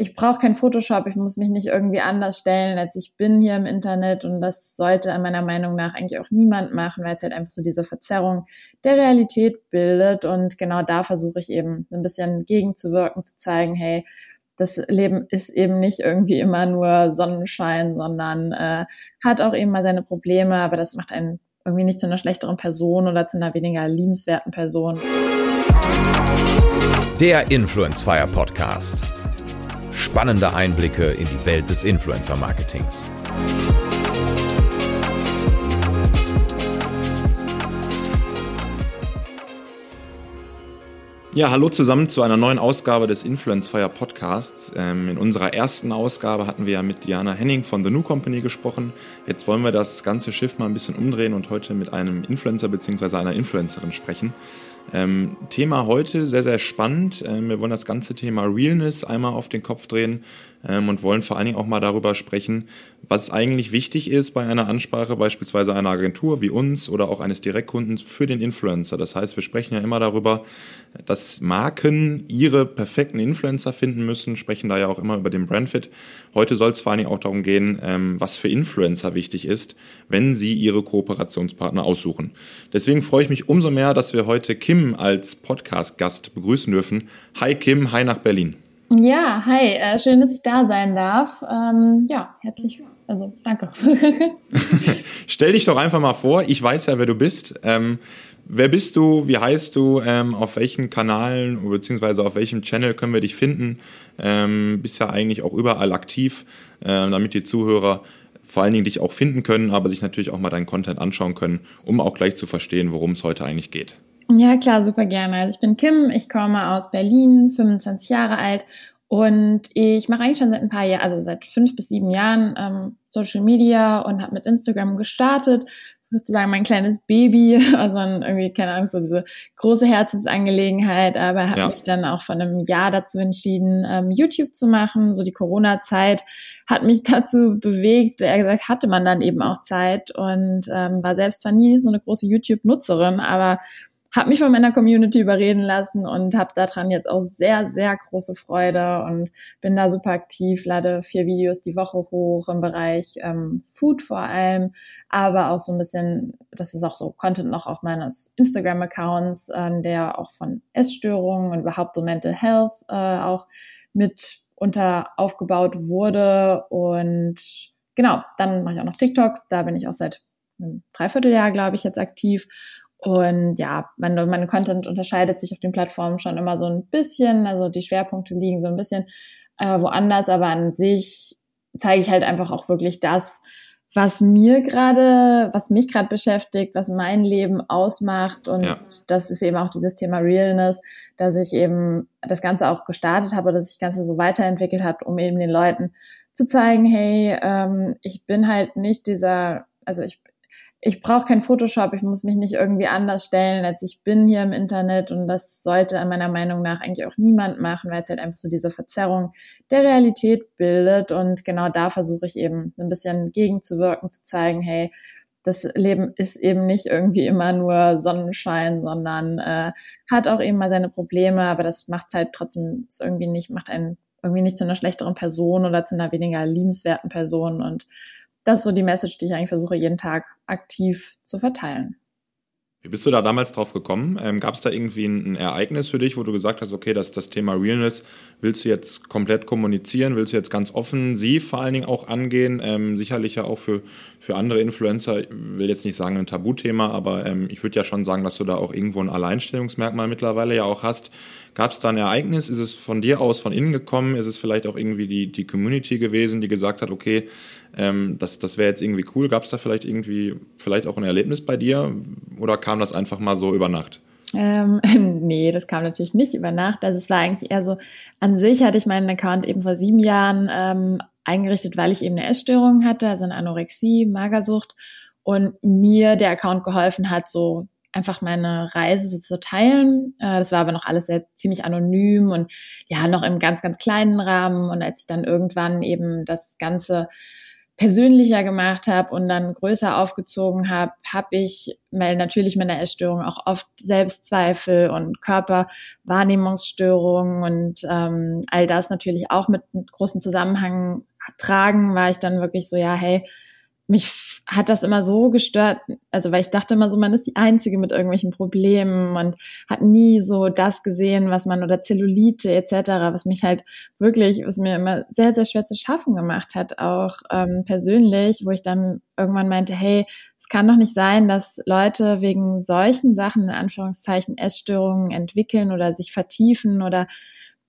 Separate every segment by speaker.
Speaker 1: ich brauche kein Photoshop, ich muss mich nicht irgendwie anders stellen, als ich bin hier im Internet. Und das sollte meiner Meinung nach eigentlich auch niemand machen, weil es halt einfach so diese Verzerrung der Realität bildet. Und genau da versuche ich eben ein bisschen gegenzuwirken, zu zeigen, hey, das Leben ist eben nicht irgendwie immer nur Sonnenschein, sondern äh, hat auch eben mal seine Probleme, aber das macht einen irgendwie nicht zu einer schlechteren Person oder zu einer weniger liebenswerten Person.
Speaker 2: Der Influence Fire Podcast spannende Einblicke in die Welt des Influencer-Marketings.
Speaker 3: Ja, hallo zusammen zu einer neuen Ausgabe des Influence Fire Podcasts. Ähm, in unserer ersten Ausgabe hatten wir ja mit Diana Henning von The New Company gesprochen. Jetzt wollen wir das ganze Schiff mal ein bisschen umdrehen und heute mit einem Influencer bzw. einer Influencerin sprechen. Ähm, Thema heute sehr, sehr spannend. Ähm, wir wollen das ganze Thema Realness einmal auf den Kopf drehen ähm, und wollen vor allen Dingen auch mal darüber sprechen, was eigentlich wichtig ist bei einer Ansprache beispielsweise einer Agentur wie uns oder auch eines Direktkundens für den Influencer. Das heißt, wir sprechen ja immer darüber, dass Marken ihre perfekten Influencer finden müssen, sprechen da ja auch immer über den Brandfit. Heute soll es vor allen Dingen auch darum gehen, ähm, was für Influencer wichtig ist, wenn sie ihre Kooperationspartner aussuchen. Deswegen freue ich mich umso mehr, dass wir heute Kim als Podcast-Gast begrüßen dürfen. Hi Kim, hi nach Berlin.
Speaker 1: Ja, hi, äh, schön, dass ich da sein darf. Ähm, ja, herzlich, also danke.
Speaker 3: Stell dich doch einfach mal vor, ich weiß ja, wer du bist. Ähm, wer bist du, wie heißt du, ähm, auf welchen Kanalen bzw. auf welchem Channel können wir dich finden? Ähm, bist ja eigentlich auch überall aktiv, äh, damit die Zuhörer vor allen Dingen dich auch finden können, aber sich natürlich auch mal deinen Content anschauen können, um auch gleich zu verstehen, worum es heute eigentlich geht.
Speaker 1: Ja, klar, super gerne. Also ich bin Kim, ich komme aus Berlin, 25 Jahre alt und ich mache eigentlich schon seit ein paar Jahren, also seit fünf bis sieben Jahren ähm, Social Media und habe mit Instagram gestartet, sozusagen mein kleines Baby, also irgendwie, keine Ahnung, so diese große Herzensangelegenheit, aber habe ja. mich dann auch von einem Jahr dazu entschieden, ähm, YouTube zu machen. So die Corona-Zeit hat mich dazu bewegt. Er gesagt, hatte man dann eben auch Zeit und ähm, war selbst zwar nie so eine große YouTube-Nutzerin, aber habe mich von meiner Community überreden lassen und habe daran jetzt auch sehr, sehr große Freude und bin da super aktiv, lade vier Videos die Woche hoch im Bereich ähm, Food vor allem, aber auch so ein bisschen, das ist auch so Content noch auf meines Instagram-Accounts, ähm, der auch von Essstörungen und überhaupt so Mental Health äh, auch mit unter aufgebaut wurde und genau, dann mache ich auch noch TikTok, da bin ich auch seit einem Dreivierteljahr, glaube ich, jetzt aktiv und ja, meine, meine Content unterscheidet sich auf den Plattformen schon immer so ein bisschen. Also die Schwerpunkte liegen so ein bisschen äh, woanders, aber an sich zeige ich halt einfach auch wirklich das, was mir gerade, was mich gerade beschäftigt, was mein Leben ausmacht. Und ja. das ist eben auch dieses Thema Realness, dass ich eben das Ganze auch gestartet habe, dass ich das Ganze so weiterentwickelt habe, um eben den Leuten zu zeigen, hey, ähm, ich bin halt nicht dieser, also ich, ich brauche kein Photoshop, ich muss mich nicht irgendwie anders stellen, als ich bin hier im Internet. Und das sollte meiner Meinung nach eigentlich auch niemand machen, weil es halt einfach so diese Verzerrung der Realität bildet. Und genau da versuche ich eben ein bisschen gegenzuwirken, zu zeigen, hey, das Leben ist eben nicht irgendwie immer nur Sonnenschein, sondern äh, hat auch eben mal seine Probleme, aber das macht halt trotzdem irgendwie nicht, macht einen irgendwie nicht zu einer schlechteren Person oder zu einer weniger liebenswerten Person. Und das ist so die Message, die ich eigentlich versuche, jeden Tag aktiv zu verteilen.
Speaker 3: Wie bist du da damals drauf gekommen? Ähm, Gab es da irgendwie ein, ein, Ereignis für dich, wo du gesagt hast, okay, das, das Thema Realness willst du jetzt komplett kommunizieren, willst du jetzt ganz offensiv vor allen Dingen auch angehen? Ähm, sicherlich ja auch für, für andere Influencer, ich will jetzt nicht sagen ein Tabuthema, aber ähm, ich würde ja schon sagen, dass du da auch irgendwo ein Alleinstellungsmerkmal mittlerweile ja auch hast. Gab es da ein Ereignis? Ist es von dir aus von innen gekommen? Ist es vielleicht auch irgendwie die, die Community gewesen, die gesagt hat, okay, ähm, das, das wäre jetzt irgendwie cool. Gab es da vielleicht irgendwie, vielleicht auch ein Erlebnis bei dir oder kam das einfach mal so über Nacht?
Speaker 1: Ähm, nee, das kam natürlich nicht über Nacht. Also es war eigentlich eher so, an sich hatte ich meinen Account eben vor sieben Jahren ähm, eingerichtet, weil ich eben eine Essstörung hatte, also eine Anorexie, Magersucht und mir der Account geholfen hat, so einfach meine Reise so zu teilen. Äh, das war aber noch alles sehr ziemlich anonym und ja, noch im ganz, ganz kleinen Rahmen. Und als ich dann irgendwann eben das Ganze persönlicher gemacht habe und dann größer aufgezogen habe, habe ich weil natürlich meiner Essstörung auch oft Selbstzweifel und Körperwahrnehmungsstörungen und ähm, all das natürlich auch mit großen Zusammenhang tragen, war ich dann wirklich so, ja, hey, mich hat das immer so gestört, also weil ich dachte immer so, man ist die Einzige mit irgendwelchen Problemen und hat nie so das gesehen, was man oder Zellulite etc., was mich halt wirklich, was mir immer sehr, sehr schwer zu schaffen gemacht hat, auch ähm, persönlich, wo ich dann irgendwann meinte, hey, es kann doch nicht sein, dass Leute wegen solchen Sachen, in Anführungszeichen, Essstörungen entwickeln oder sich vertiefen oder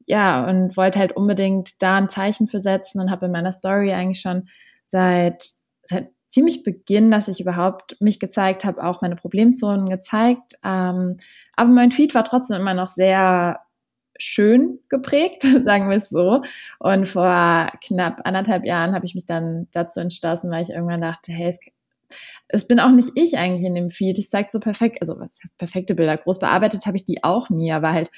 Speaker 1: ja, und wollte halt unbedingt da ein Zeichen für setzen und habe in meiner Story eigentlich schon seit seit ziemlich Beginn, dass ich überhaupt mich gezeigt habe, auch meine Problemzonen gezeigt. Ähm, aber mein Feed war trotzdem immer noch sehr schön geprägt, sagen wir es so. Und vor knapp anderthalb Jahren habe ich mich dann dazu entschlossen, weil ich irgendwann dachte, hey, es, es bin auch nicht ich eigentlich in dem Feed. Es zeigt so perfekt, also was heißt perfekte Bilder. Groß bearbeitet habe ich die auch nie, aber halt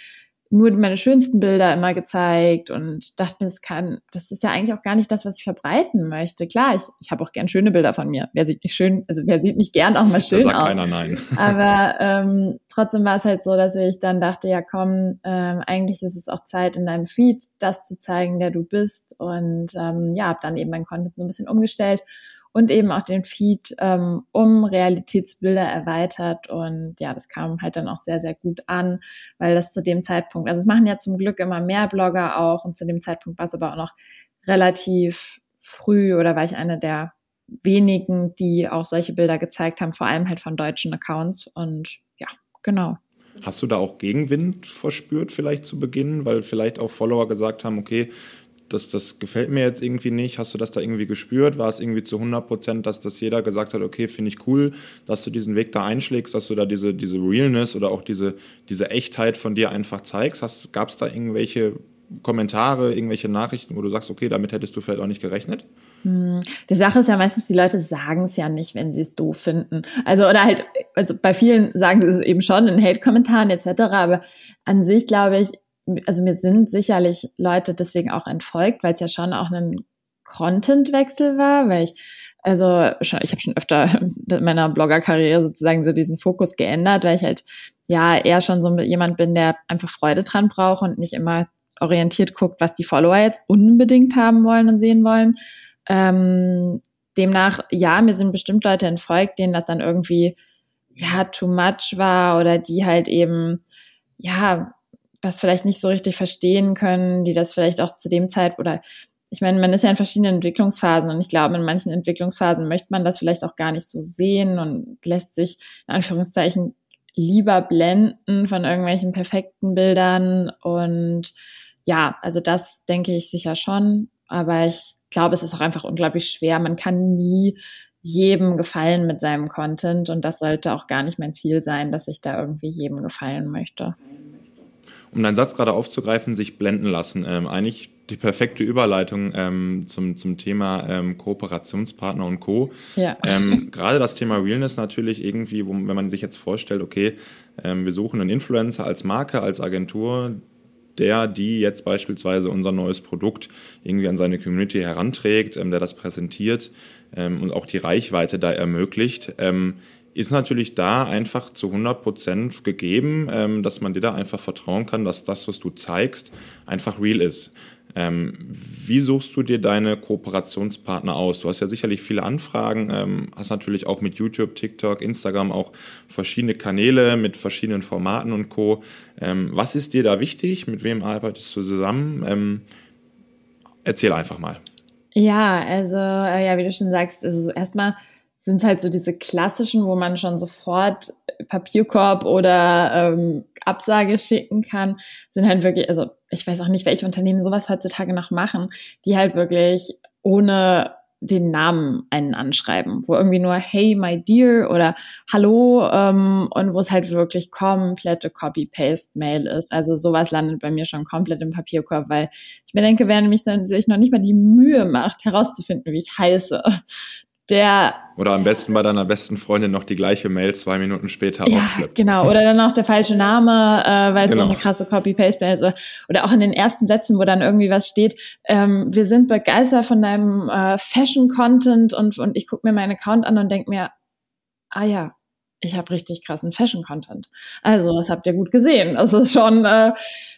Speaker 1: nur meine schönsten Bilder immer gezeigt und dachte mir, das kann, das ist ja eigentlich auch gar nicht das, was ich verbreiten möchte. Klar, ich, ich habe auch gern schöne Bilder von mir. Wer sieht nicht schön, also wer sieht nicht gern auch mal schön da sagt aus. Keiner nein. Aber ähm, trotzdem war es halt so, dass ich dann dachte, ja komm, ähm, eigentlich ist es auch Zeit in deinem Feed, das zu zeigen, der du bist. Und ähm, ja, habe dann eben mein Content so ein bisschen umgestellt und eben auch den Feed ähm, um Realitätsbilder erweitert. Und ja, das kam halt dann auch sehr, sehr gut an, weil das zu dem Zeitpunkt, also es machen ja zum Glück immer mehr Blogger auch und zu dem Zeitpunkt war es aber auch noch relativ früh oder war ich eine der wenigen, die auch solche Bilder gezeigt haben, vor allem halt von deutschen Accounts. Und ja, genau.
Speaker 3: Hast du da auch Gegenwind verspürt vielleicht zu Beginn, weil vielleicht auch Follower gesagt haben, okay, das, das gefällt mir jetzt irgendwie nicht. Hast du das da irgendwie gespürt? War es irgendwie zu 100 Prozent, dass das jeder gesagt hat, okay, finde ich cool, dass du diesen Weg da einschlägst, dass du da diese, diese Realness oder auch diese, diese Echtheit von dir einfach zeigst? Gab es da irgendwelche Kommentare, irgendwelche Nachrichten, wo du sagst, okay, damit hättest du vielleicht auch nicht gerechnet?
Speaker 1: Hm, die Sache ist ja meistens, die Leute sagen es ja nicht, wenn sie es doof finden. Also, oder halt, also bei vielen sagen sie es eben schon in Hate-Kommentaren etc., aber an sich glaube ich, also mir sind sicherlich Leute deswegen auch entfolgt, weil es ja schon auch ein Contentwechsel war, weil ich also schon, ich habe schon öfter in meiner Bloggerkarriere sozusagen so diesen Fokus geändert, weil ich halt ja eher schon so jemand bin, der einfach Freude dran braucht und nicht immer orientiert guckt, was die Follower jetzt unbedingt haben wollen und sehen wollen. Ähm, demnach, ja, mir sind bestimmt Leute entfolgt, denen das dann irgendwie ja too much war oder die halt eben ja das vielleicht nicht so richtig verstehen können, die das vielleicht auch zu dem Zeit oder ich meine, man ist ja in verschiedenen Entwicklungsphasen und ich glaube, in manchen Entwicklungsphasen möchte man das vielleicht auch gar nicht so sehen und lässt sich in Anführungszeichen lieber blenden von irgendwelchen perfekten Bildern und ja, also das denke ich sicher schon, aber ich glaube, es ist auch einfach unglaublich schwer. Man kann nie jedem gefallen mit seinem Content und das sollte auch gar nicht mein Ziel sein, dass ich da irgendwie jedem gefallen möchte
Speaker 3: um deinen Satz gerade aufzugreifen, sich blenden lassen. Ähm, eigentlich die perfekte Überleitung ähm, zum, zum Thema ähm, Kooperationspartner und Co. Ja. Ähm, gerade das Thema Realness natürlich irgendwie, wo, wenn man sich jetzt vorstellt, okay, ähm, wir suchen einen Influencer als Marke, als Agentur, der, die jetzt beispielsweise unser neues Produkt irgendwie an seine Community heranträgt, ähm, der das präsentiert und auch die Reichweite da ermöglicht. Ist natürlich da einfach zu 100 Prozent gegeben, ähm, dass man dir da einfach vertrauen kann, dass das, was du zeigst, einfach real ist. Ähm, wie suchst du dir deine Kooperationspartner aus? Du hast ja sicherlich viele Anfragen, ähm, hast natürlich auch mit YouTube, TikTok, Instagram auch verschiedene Kanäle mit verschiedenen Formaten und Co. Ähm, was ist dir da wichtig? Mit wem arbeitest du zusammen? Ähm, erzähl einfach mal.
Speaker 1: Ja, also äh, ja, wie du schon sagst, also so erstmal sind es halt so diese klassischen, wo man schon sofort Papierkorb oder ähm, Absage schicken kann, sind halt wirklich, also ich weiß auch nicht, welche Unternehmen sowas heutzutage noch machen, die halt wirklich ohne den Namen einen anschreiben, wo irgendwie nur Hey, my dear oder Hallo ähm, und wo es halt wirklich komplette Copy-Paste-Mail ist. Also sowas landet bei mir schon komplett im Papierkorb, weil ich mir denke, wer nämlich dann sich noch nicht mal die Mühe macht, herauszufinden, wie ich heiße, der
Speaker 3: oder am besten bei deiner besten Freundin noch die gleiche Mail zwei Minuten später
Speaker 1: ja,
Speaker 3: aufschleppt.
Speaker 1: Genau, oder dann auch der falsche Name, äh, weil es genau. so eine krasse Copy-Paste ist. Oder, oder auch in den ersten Sätzen, wo dann irgendwie was steht, ähm, wir sind begeistert von deinem äh, Fashion-Content und, und ich gucke mir meinen Account an und denke mir, ah ja, ich habe richtig krassen Fashion-Content. Also, das habt ihr gut gesehen. Das ist schon äh,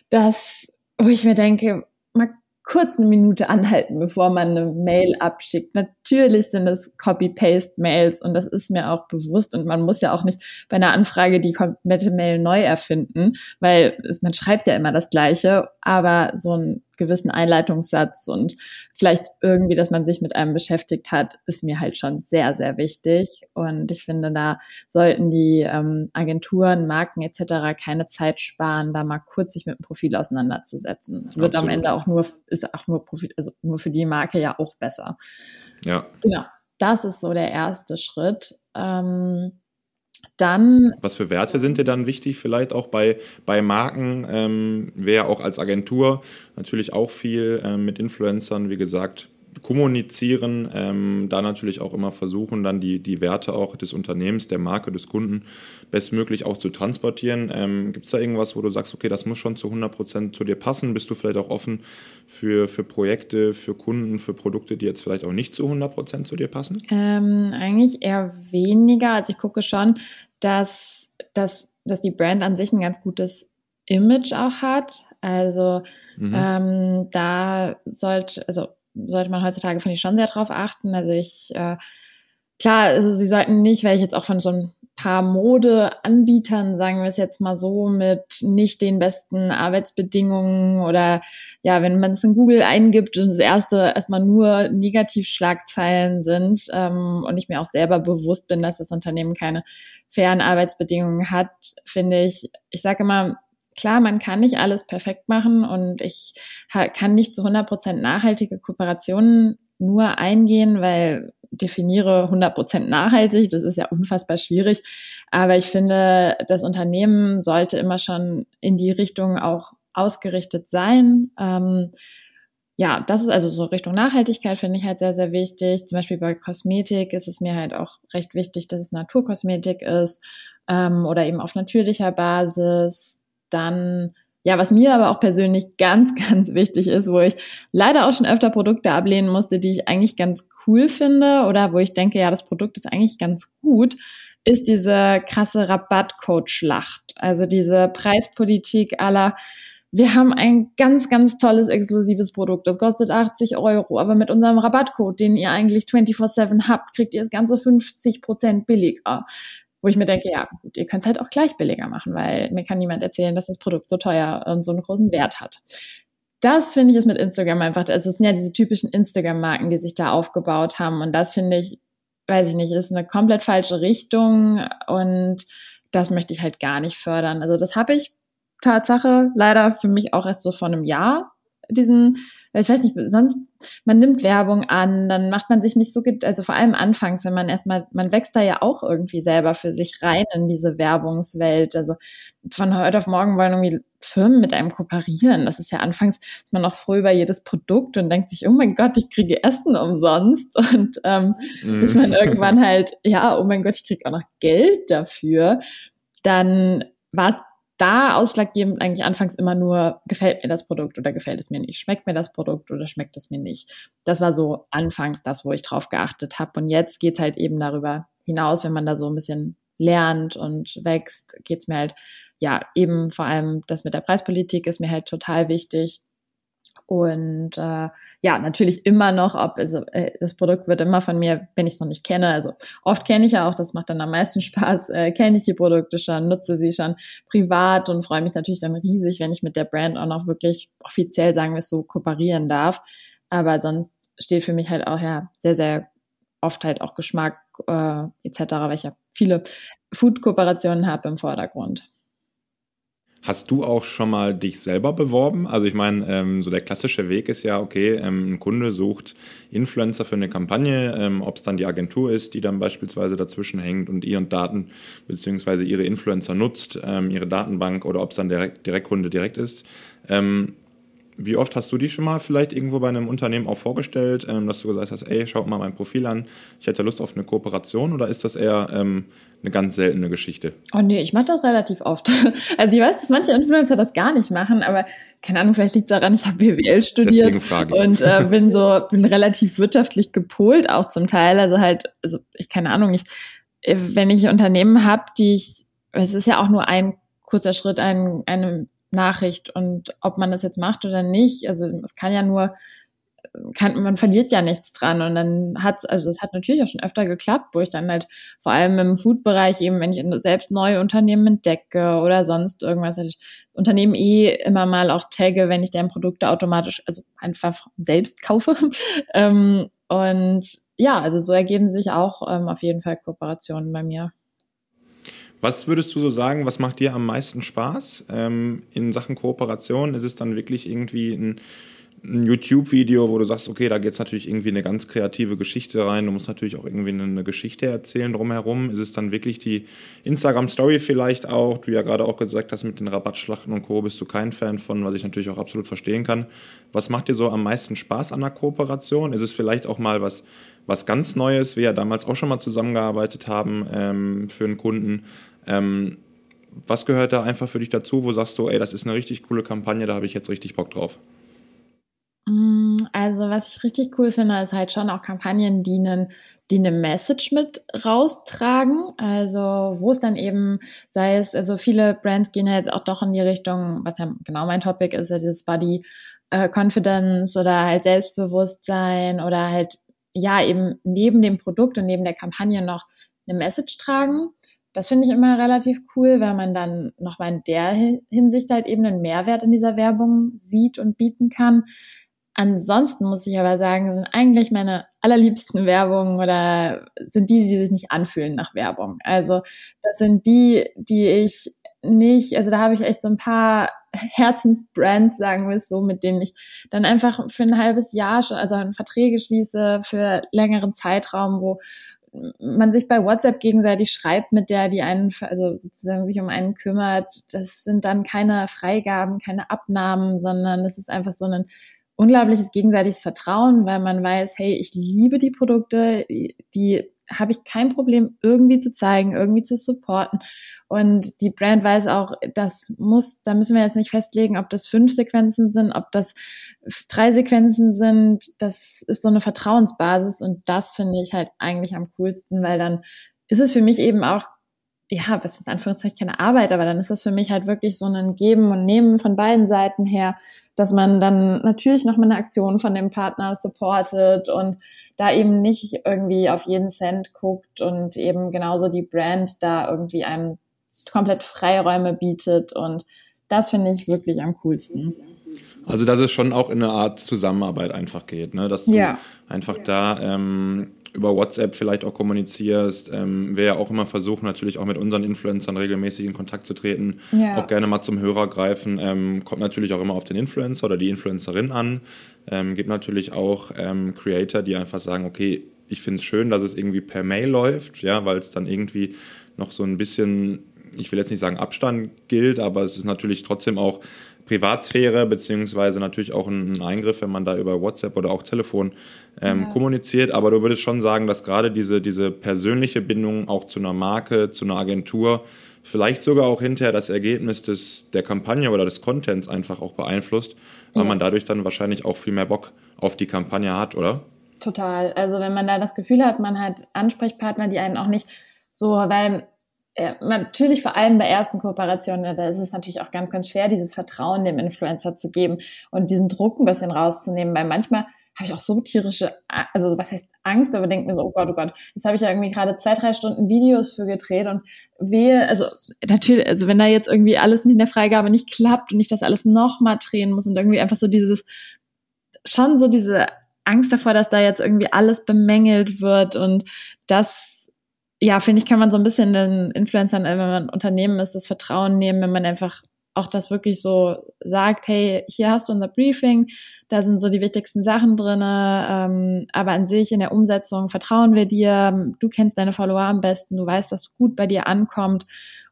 Speaker 1: das, wo ich mir denke, mal kurz eine Minute anhalten, bevor man eine Mail abschickt. Natürlich sind es Copy-Paste-Mails und das ist mir auch bewusst und man muss ja auch nicht bei einer Anfrage die komplette Mail neu erfinden, weil man schreibt ja immer das Gleiche, aber so ein gewissen Einleitungssatz und vielleicht irgendwie, dass man sich mit einem beschäftigt hat, ist mir halt schon sehr, sehr wichtig. Und ich finde, da sollten die ähm, Agenturen, Marken etc. keine Zeit sparen, da mal kurz sich mit dem Profil auseinanderzusetzen. Wird Absolut. am Ende auch nur, ist auch nur Profil, also nur für die Marke ja auch besser.
Speaker 3: Ja.
Speaker 1: Genau. Das ist so der erste Schritt. Ähm, dann.
Speaker 3: Was für Werte sind dir dann wichtig, vielleicht auch bei, bei Marken? Ähm, Wer auch als Agentur natürlich auch viel ähm, mit Influencern, wie gesagt, kommunizieren, ähm, da natürlich auch immer versuchen, dann die, die Werte auch des Unternehmens, der Marke, des Kunden bestmöglich auch zu transportieren. Ähm, Gibt es da irgendwas, wo du sagst, okay, das muss schon zu 100 Prozent zu dir passen? Bist du vielleicht auch offen für, für Projekte, für Kunden, für Produkte, die jetzt vielleicht auch nicht zu 100 Prozent zu dir passen?
Speaker 1: Ähm, eigentlich eher weniger. Also ich gucke schon, dass, dass, dass die Brand an sich ein ganz gutes Image auch hat. Also mhm. ähm, da sollte, also sollte man heutzutage, finde ich, schon sehr drauf achten. Also ich, äh, klar, also sie sollten nicht, weil ich jetzt auch von so ein paar Modeanbietern, sagen wir es jetzt mal so, mit nicht den besten Arbeitsbedingungen oder ja, wenn man es in Google eingibt und das erste erstmal nur Negativschlagzeilen sind ähm, und ich mir auch selber bewusst bin, dass das Unternehmen keine fairen Arbeitsbedingungen hat, finde ich, ich sage immer, klar, man kann nicht alles perfekt machen und ich kann nicht zu 100 Prozent nachhaltige Kooperationen nur eingehen, weil definiere 100 Prozent nachhaltig. Das ist ja unfassbar schwierig. Aber ich finde, das Unternehmen sollte immer schon in die Richtung auch ausgerichtet sein. Ähm, ja, das ist also so Richtung Nachhaltigkeit finde ich halt sehr, sehr wichtig. Zum Beispiel bei Kosmetik ist es mir halt auch recht wichtig, dass es Naturkosmetik ist ähm, oder eben auf natürlicher Basis dann, ja, was mir aber auch persönlich ganz, ganz wichtig ist, wo ich leider auch schon öfter Produkte ablehnen musste, die ich eigentlich ganz cool finde oder wo ich denke, ja, das Produkt ist eigentlich ganz gut, ist diese krasse Rabattcode-Schlacht. Also diese Preispolitik aller, wir haben ein ganz, ganz tolles exklusives Produkt. Das kostet 80 Euro, aber mit unserem Rabattcode, den ihr eigentlich 24-7 habt, kriegt ihr das Ganze 50 Prozent billiger wo ich mir denke, ja, gut, ihr könnt es halt auch gleich billiger machen, weil mir kann niemand erzählen, dass das Produkt so teuer und so einen großen Wert hat. Das finde ich ist mit Instagram einfach, also es sind ja diese typischen Instagram-Marken, die sich da aufgebaut haben und das finde ich, weiß ich nicht, ist eine komplett falsche Richtung und das möchte ich halt gar nicht fördern. Also das habe ich Tatsache leider für mich auch erst so vor einem Jahr diesen ich weiß nicht, sonst, man nimmt Werbung an, dann macht man sich nicht so, also vor allem anfangs, wenn man erstmal, man wächst da ja auch irgendwie selber für sich rein in diese Werbungswelt. Also von heute auf morgen wollen irgendwie Firmen mit einem kooperieren. Das ist ja anfangs, ist man noch froh über jedes Produkt und denkt sich, oh mein Gott, ich kriege Essen umsonst. Und ähm, mm. bis man irgendwann halt, ja, oh mein Gott, ich kriege auch noch Geld dafür. Dann war da ausschlaggebend eigentlich anfangs immer nur, gefällt mir das Produkt oder gefällt es mir nicht, schmeckt mir das Produkt oder schmeckt es mir nicht. Das war so anfangs das, wo ich drauf geachtet habe. Und jetzt geht's halt eben darüber hinaus, wenn man da so ein bisschen lernt und wächst, geht's mir halt, ja, eben vor allem das mit der Preispolitik ist mir halt total wichtig. Und äh, ja, natürlich immer noch, ob also, äh, das Produkt wird immer von mir, wenn ich es noch nicht kenne. Also oft kenne ich ja auch, das macht dann am meisten Spaß, äh, kenne ich die Produkte schon, nutze sie schon privat und freue mich natürlich dann riesig, wenn ich mit der Brand auch noch wirklich offiziell, sagen wir es so, kooperieren darf. Aber sonst steht für mich halt auch ja sehr, sehr oft halt auch Geschmack äh, etc., weil ich ja viele Food-Kooperationen habe im Vordergrund.
Speaker 3: Hast du auch schon mal dich selber beworben? Also ich meine, ähm, so der klassische Weg ist ja, okay, ähm, ein Kunde sucht Influencer für eine Kampagne, ähm, ob es dann die Agentur ist, die dann beispielsweise dazwischen hängt und ihren Daten beziehungsweise ihre Influencer nutzt, ähm, ihre Datenbank oder ob es dann der Direktkunde direkt ist. Wie oft hast du dich schon mal vielleicht irgendwo bei einem Unternehmen auch vorgestellt, ähm, dass du gesagt hast, ey, schaut mal mein Profil an, ich hätte Lust auf eine Kooperation oder ist das eher ähm, eine ganz seltene Geschichte?
Speaker 1: Oh nee, ich mache das relativ oft. Also ich weiß, dass manche Influencer das gar nicht machen, aber keine Ahnung, vielleicht liegt es daran, ich habe BWL studiert und äh, bin so bin relativ wirtschaftlich gepolt, auch zum Teil. Also halt, also ich keine Ahnung, ich wenn ich Unternehmen habe, die ich, es ist ja auch nur ein kurzer Schritt, ein, eine Nachricht und ob man das jetzt macht oder nicht, also es kann ja nur, kann, man verliert ja nichts dran und dann hat, also es hat natürlich auch schon öfter geklappt, wo ich dann halt vor allem im Food-Bereich eben, wenn ich selbst neue Unternehmen entdecke oder sonst irgendwas, halt Unternehmen eh immer mal auch tagge, wenn ich deren Produkte automatisch, also einfach selbst kaufe. ähm, und ja, also so ergeben sich auch ähm, auf jeden Fall Kooperationen bei mir.
Speaker 3: Was würdest du so sagen, was macht dir am meisten Spaß ähm, in Sachen Kooperation? Ist es dann wirklich irgendwie ein, ein YouTube-Video, wo du sagst, okay, da geht es natürlich irgendwie eine ganz kreative Geschichte rein, du musst natürlich auch irgendwie eine, Geschichte erzählen drumherum. Ist es dann wirklich die Instagram-Story vielleicht auch? Du ja gerade auch gesagt hast, mit den Rabattschlachten und Co. bist du kein Fan von, was ich natürlich auch absolut verstehen kann. Was macht dir so am meisten Spaß an der Kooperation? Ist es vielleicht auch mal was, was ganz Neues? Wir ja damals auch schon mal zusammengearbeitet haben ähm, für einen Kunden. Ähm, was gehört da einfach für dich dazu, wo sagst du, ey, das ist eine richtig coole Kampagne, da habe ich jetzt richtig Bock drauf?
Speaker 1: Mm, also, was ich richtig cool finde, ist halt schon auch Kampagnen, die einen die eine Message mit raustragen. Also, wo es dann eben, sei es, also viele Brands gehen ja jetzt auch doch in die Richtung, was ja genau mein Topic ist, ja dieses Body äh, Confidence oder halt Selbstbewusstsein oder halt, ja, eben neben dem Produkt und neben der Kampagne noch eine Message tragen. Das finde ich immer relativ cool, weil man dann nochmal in der Hinsicht halt eben einen Mehrwert in dieser Werbung sieht und bieten kann. Ansonsten muss ich aber sagen, sind eigentlich meine allerliebsten Werbungen oder sind die, die sich nicht anfühlen nach Werbung. Also das sind die, die ich nicht, also da habe ich echt so ein paar Herzensbrands, sagen wir es so, mit denen ich dann einfach für ein halbes Jahr schon, also Verträge schließe für längeren Zeitraum, wo man sich bei WhatsApp gegenseitig schreibt, mit der die einen, also sozusagen sich um einen kümmert. Das sind dann keine Freigaben, keine Abnahmen, sondern es ist einfach so ein unglaubliches gegenseitiges Vertrauen, weil man weiß, hey, ich liebe die Produkte, die habe ich kein Problem, irgendwie zu zeigen, irgendwie zu supporten. Und die Brand weiß auch, das muss, da müssen wir jetzt nicht festlegen, ob das fünf Sequenzen sind, ob das drei Sequenzen sind. Das ist so eine Vertrauensbasis und das finde ich halt eigentlich am coolsten, weil dann ist es für mich eben auch ja, was ist in Anführungszeichen keine Arbeit, aber dann ist das für mich halt wirklich so ein Geben und Nehmen von beiden Seiten her, dass man dann natürlich noch mal eine Aktion von dem Partner supportet und da eben nicht irgendwie auf jeden Cent guckt und eben genauso die Brand da irgendwie einem komplett Freiräume bietet und das finde ich wirklich am coolsten.
Speaker 3: Also dass es schon auch in eine Art Zusammenarbeit einfach geht, ne? dass du ja. einfach da ähm, über WhatsApp vielleicht auch kommunizierst. Ähm, wir ja auch immer versuchen, natürlich auch mit unseren Influencern regelmäßig in Kontakt zu treten, ja. auch gerne mal zum Hörer greifen. Ähm, kommt natürlich auch immer auf den Influencer oder die Influencerin an. Ähm, gibt natürlich auch ähm, Creator, die einfach sagen, okay, ich finde es schön, dass es irgendwie per Mail läuft, ja, weil es dann irgendwie noch so ein bisschen, ich will jetzt nicht sagen Abstand gilt, aber es ist natürlich trotzdem auch Privatsphäre, beziehungsweise natürlich auch ein Eingriff, wenn man da über WhatsApp oder auch Telefon ähm, ja. kommuniziert. Aber du würdest schon sagen, dass gerade diese, diese persönliche Bindung auch zu einer Marke, zu einer Agentur, vielleicht sogar auch hinterher das Ergebnis des, der Kampagne oder des Contents einfach auch beeinflusst, weil ja. man dadurch dann wahrscheinlich auch viel mehr Bock auf die Kampagne hat, oder?
Speaker 1: Total. Also wenn man da das Gefühl hat, man hat Ansprechpartner, die einen auch nicht so, weil ja, natürlich vor allem bei ersten Kooperationen, da ist es natürlich auch ganz, ganz schwer, dieses Vertrauen dem Influencer zu geben und diesen Druck ein bisschen rauszunehmen, weil manchmal habe ich auch so tierische, also was heißt Angst, aber denke mir so, oh Gott, oh Gott, jetzt habe ich ja irgendwie gerade zwei, drei Stunden Videos für gedreht und wehe, also natürlich, also wenn da jetzt irgendwie alles nicht in der Freigabe nicht klappt und ich das alles nochmal drehen muss und irgendwie einfach so dieses, schon so diese Angst davor, dass da jetzt irgendwie alles bemängelt wird und das ja, finde ich, kann man so ein bisschen den Influencern, wenn man ein Unternehmen ist, das Vertrauen nehmen, wenn man einfach auch das wirklich so sagt, hey, hier hast du unser Briefing, da sind so die wichtigsten Sachen drinne, ähm, aber an sich in der Umsetzung vertrauen wir dir, du kennst deine Follower am besten, du weißt, was gut bei dir ankommt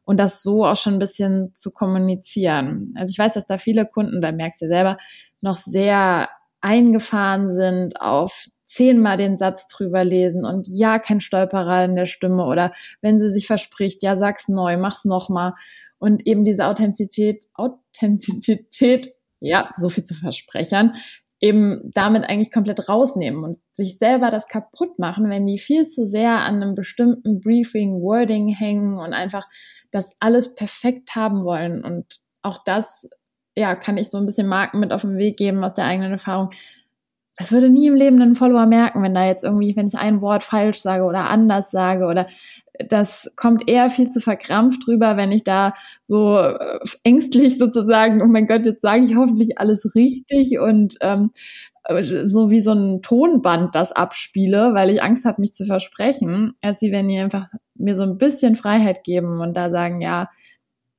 Speaker 1: und das so auch schon ein bisschen zu kommunizieren. Also ich weiß, dass da viele Kunden, da merkst du selber, noch sehr eingefahren sind auf zehnmal den Satz drüber lesen und ja, kein Stolperer in der Stimme oder wenn sie sich verspricht, ja, sag's neu, mach's nochmal. Und eben diese Authentizität, Authentizität, ja, so viel zu versprechern, eben damit eigentlich komplett rausnehmen und sich selber das kaputt machen, wenn die viel zu sehr an einem bestimmten Briefing, Wording hängen und einfach das alles perfekt haben wollen. Und auch das, ja, kann ich so ein bisschen Marken mit auf den Weg geben aus der eigenen Erfahrung das würde nie im Leben ein Follower merken, wenn da jetzt irgendwie, wenn ich ein Wort falsch sage oder anders sage oder das kommt eher viel zu verkrampft drüber, wenn ich da so äh, ängstlich sozusagen, oh mein Gott, jetzt sage ich hoffentlich alles richtig und ähm, so wie so ein Tonband das abspiele, weil ich Angst habe, mich zu versprechen, als wie wenn die einfach mir so ein bisschen Freiheit geben und da sagen, ja,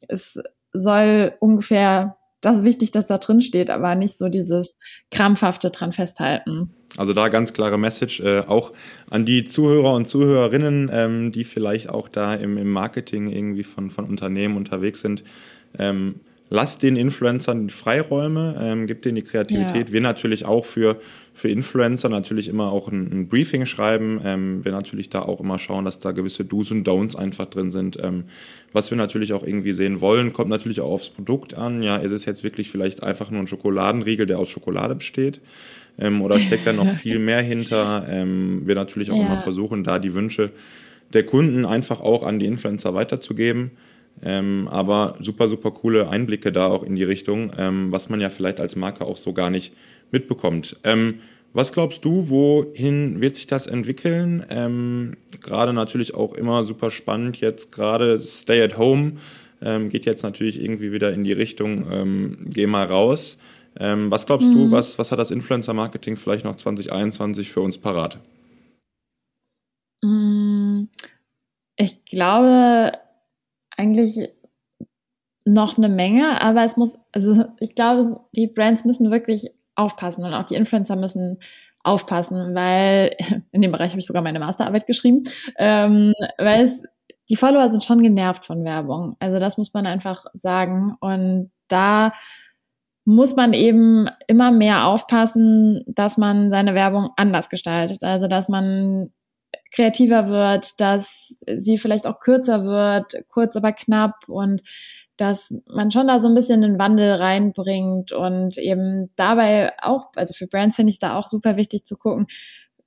Speaker 1: es soll ungefähr das ist wichtig, dass da drin steht, aber nicht so dieses krampfhafte dran festhalten.
Speaker 3: Also da ganz klare Message äh, auch an die Zuhörer und Zuhörerinnen, ähm, die vielleicht auch da im, im Marketing irgendwie von, von Unternehmen unterwegs sind. Ähm, lasst den Influencern Freiräume, ähm, gibt denen die Kreativität. Ja. Wir natürlich auch für, für Influencer natürlich immer auch ein, ein Briefing schreiben. Ähm, wir natürlich da auch immer schauen, dass da gewisse Do's und Don'ts einfach drin sind. Ähm, was wir natürlich auch irgendwie sehen wollen, kommt natürlich auch aufs Produkt an. Ja, ist es jetzt wirklich vielleicht einfach nur ein Schokoladenriegel, der aus Schokolade besteht? Ähm, oder steckt da noch viel mehr hinter? Ähm, wir natürlich auch ja. immer versuchen, da die Wünsche der Kunden einfach auch an die Influencer weiterzugeben. Ähm, aber super, super coole Einblicke da auch in die Richtung, ähm, was man ja vielleicht als Marke auch so gar nicht mitbekommt. Ähm, was glaubst du, wohin wird sich das entwickeln? Ähm, gerade natürlich auch immer super spannend jetzt, gerade Stay at Home ähm, geht jetzt natürlich irgendwie wieder in die Richtung, ähm, geh mal raus. was glaubst mhm. du, was, was hat das Influencer-Marketing vielleicht noch 2021 für uns parat?
Speaker 1: Mm, ich glaube, eigentlich noch eine Menge, aber es muss, also ich glaube, die Brands müssen wirklich aufpassen und auch die Influencer müssen aufpassen, weil in dem Bereich habe ich sogar meine Masterarbeit geschrieben, ähm, weil es, die Follower sind schon genervt von Werbung. Also das muss man einfach sagen. Und da muss man eben immer mehr aufpassen, dass man seine Werbung anders gestaltet. Also dass man kreativer wird, dass sie vielleicht auch kürzer wird, kurz aber knapp und dass man schon da so ein bisschen einen Wandel reinbringt und eben dabei auch, also für Brands finde ich da auch super wichtig zu gucken,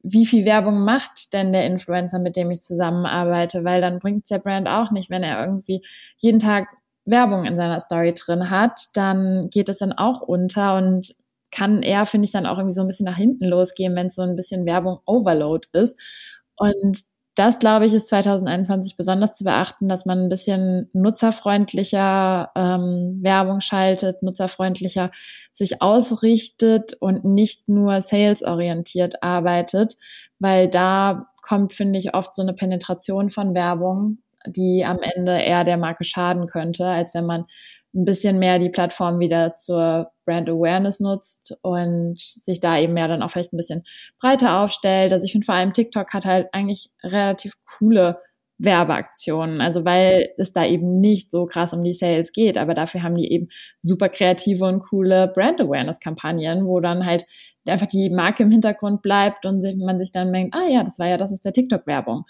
Speaker 1: wie viel Werbung macht denn der Influencer, mit dem ich zusammenarbeite, weil dann bringt es der Brand auch nicht, wenn er irgendwie jeden Tag Werbung in seiner Story drin hat, dann geht es dann auch unter und kann er, finde ich, dann auch irgendwie so ein bisschen nach hinten losgehen, wenn es so ein bisschen Werbung Overload ist. Und das, glaube ich, ist 2021 besonders zu beachten, dass man ein bisschen nutzerfreundlicher ähm, Werbung schaltet, nutzerfreundlicher sich ausrichtet und nicht nur salesorientiert arbeitet, weil da kommt, finde ich, oft so eine Penetration von Werbung, die am Ende eher der Marke schaden könnte, als wenn man ein bisschen mehr die Plattform wieder zur Brand Awareness nutzt und sich da eben mehr dann auch vielleicht ein bisschen breiter aufstellt. Also ich finde vor allem TikTok hat halt eigentlich relativ coole Werbeaktionen, also weil es da eben nicht so krass um die Sales geht, aber dafür haben die eben super kreative und coole Brand Awareness Kampagnen, wo dann halt einfach die Marke im Hintergrund bleibt und man sich dann denkt, ah ja, das war ja, das ist der TikTok Werbung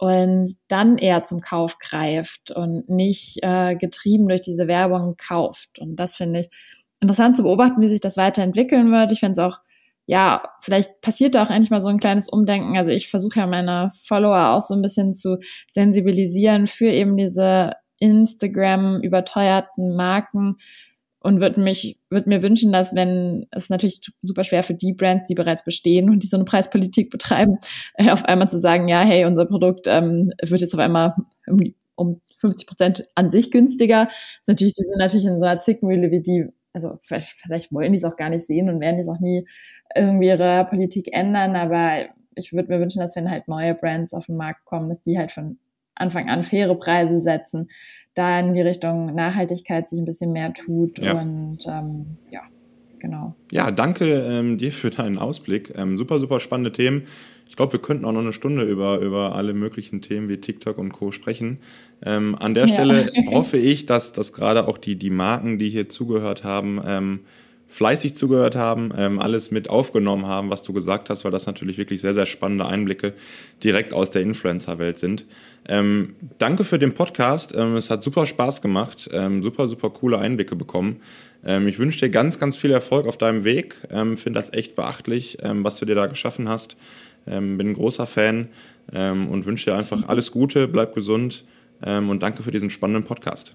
Speaker 1: und dann eher zum Kauf greift und nicht äh, getrieben durch diese Werbung kauft. Und das finde ich interessant zu beobachten, wie sich das weiterentwickeln wird. Ich finde es auch, ja, vielleicht passiert da auch endlich mal so ein kleines Umdenken. Also ich versuche ja meine Follower auch so ein bisschen zu sensibilisieren für eben diese Instagram überteuerten Marken, und würde mich würde mir wünschen, dass wenn es natürlich super schwer für die Brands, die bereits bestehen und die so eine Preispolitik betreiben, äh, auf einmal zu sagen, ja, hey, unser Produkt ähm, wird jetzt auf einmal um, um 50 Prozent an sich günstiger. natürlich, die sind natürlich in so einer Zwickmühle wie die, also vielleicht, vielleicht wollen die es auch gar nicht sehen und werden die es auch nie irgendwie ihre Politik ändern, aber ich würde mir wünschen, dass wenn halt neue Brands auf den Markt kommen, dass die halt von Anfang an faire Preise setzen, da in die Richtung Nachhaltigkeit sich ein bisschen mehr tut ja. und ähm, ja, genau.
Speaker 3: Ja, danke ähm, dir für deinen Ausblick. Ähm, super, super spannende Themen. Ich glaube, wir könnten auch noch eine Stunde über, über alle möglichen Themen wie TikTok und Co. sprechen. Ähm, an der Stelle ja. hoffe ich, dass, dass gerade auch die, die Marken, die hier zugehört haben, ähm, fleißig zugehört haben, ähm, alles mit aufgenommen haben, was du gesagt hast, weil das natürlich wirklich sehr, sehr spannende Einblicke direkt aus der Influencer-Welt sind. Ähm, danke für den Podcast. Ähm, es hat super Spaß gemacht, ähm, super, super coole Einblicke bekommen. Ähm, ich wünsche dir ganz, ganz viel Erfolg auf deinem Weg. Ähm, Finde das echt beachtlich, ähm, was du dir da geschaffen hast. Bin ein großer Fan und wünsche dir einfach alles Gute, bleib gesund und danke für diesen spannenden Podcast.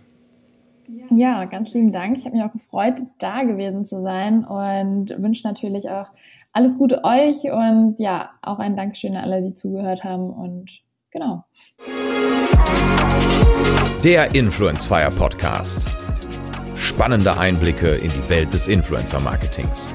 Speaker 1: Ja, ganz lieben Dank. Ich habe mich auch gefreut, da gewesen zu sein und wünsche natürlich auch alles Gute euch und ja, auch ein Dankeschön an alle, die zugehört haben und genau.
Speaker 2: Der Influence Fire Podcast. Spannende Einblicke in die Welt des Influencer Marketings.